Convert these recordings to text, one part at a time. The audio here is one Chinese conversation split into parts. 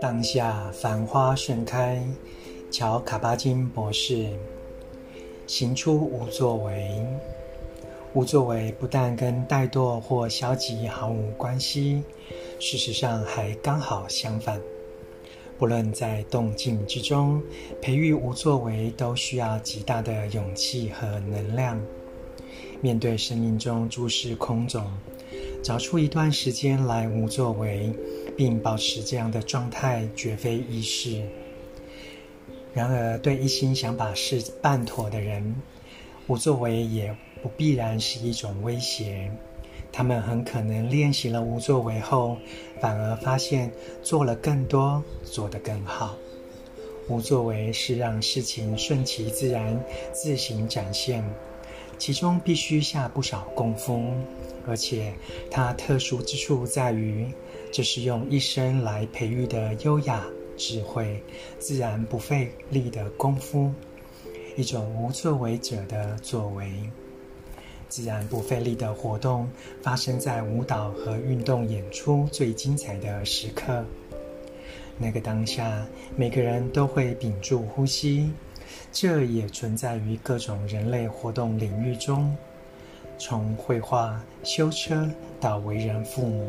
当下繁花盛开，乔卡巴金博士行出无作为。无作为不但跟怠惰或消极毫无关系，事实上还刚好相反。不论在动静之中，培育无作为都需要极大的勇气和能量。面对生命中诸事空种，找出一段时间来无作为，并保持这样的状态，绝非易事。然而，对一心想把事办妥的人，无作为也不必然是一种威胁。他们很可能练习了无作为后，反而发现做了更多，做得更好。无作为是让事情顺其自然、自行展现，其中必须下不少功夫。而且它特殊之处在于，这是用一生来培育的优雅、智慧、自然不费力的功夫，一种无作为者的作为。自然不费力的活动，发生在舞蹈和运动演出最精彩的时刻。那个当下，每个人都会屏住呼吸。这也存在于各种人类活动领域中，从绘画、修车到为人父母。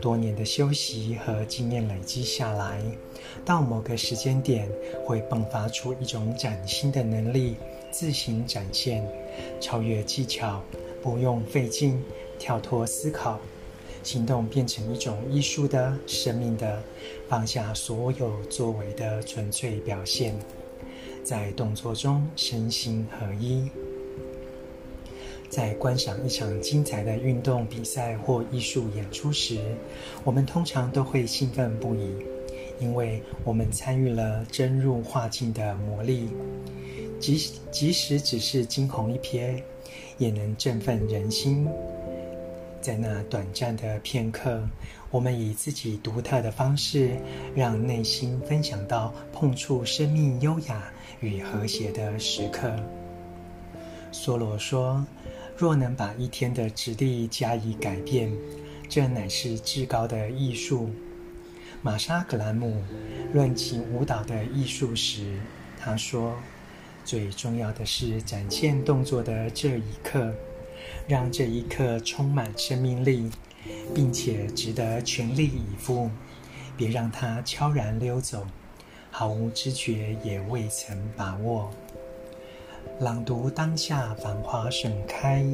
多年的修习和经验累积下来，到某个时间点，会迸发出一种崭新的能力，自行展现。超越技巧，不用费劲，跳脱思考，行动变成一种艺术的、生命的，放下所有作为的纯粹表现，在动作中身心合一。在观赏一场精彩的运动比赛或艺术演出时，我们通常都会兴奋不已，因为我们参与了真入化境的魔力。即即使只是惊鸿一瞥，也能振奋人心。在那短暂的片刻，我们以自己独特的方式，让内心分享到碰触生命优雅与和谐的时刻。梭罗说：“若能把一天的质地加以改变，这乃是至高的艺术。”玛莎·格兰姆论及舞蹈的艺术时，他说。最重要的是展现动作的这一刻，让这一刻充满生命力，并且值得全力以赴。别让它悄然溜走，毫无知觉也未曾把握。朗读当下，繁花盛开。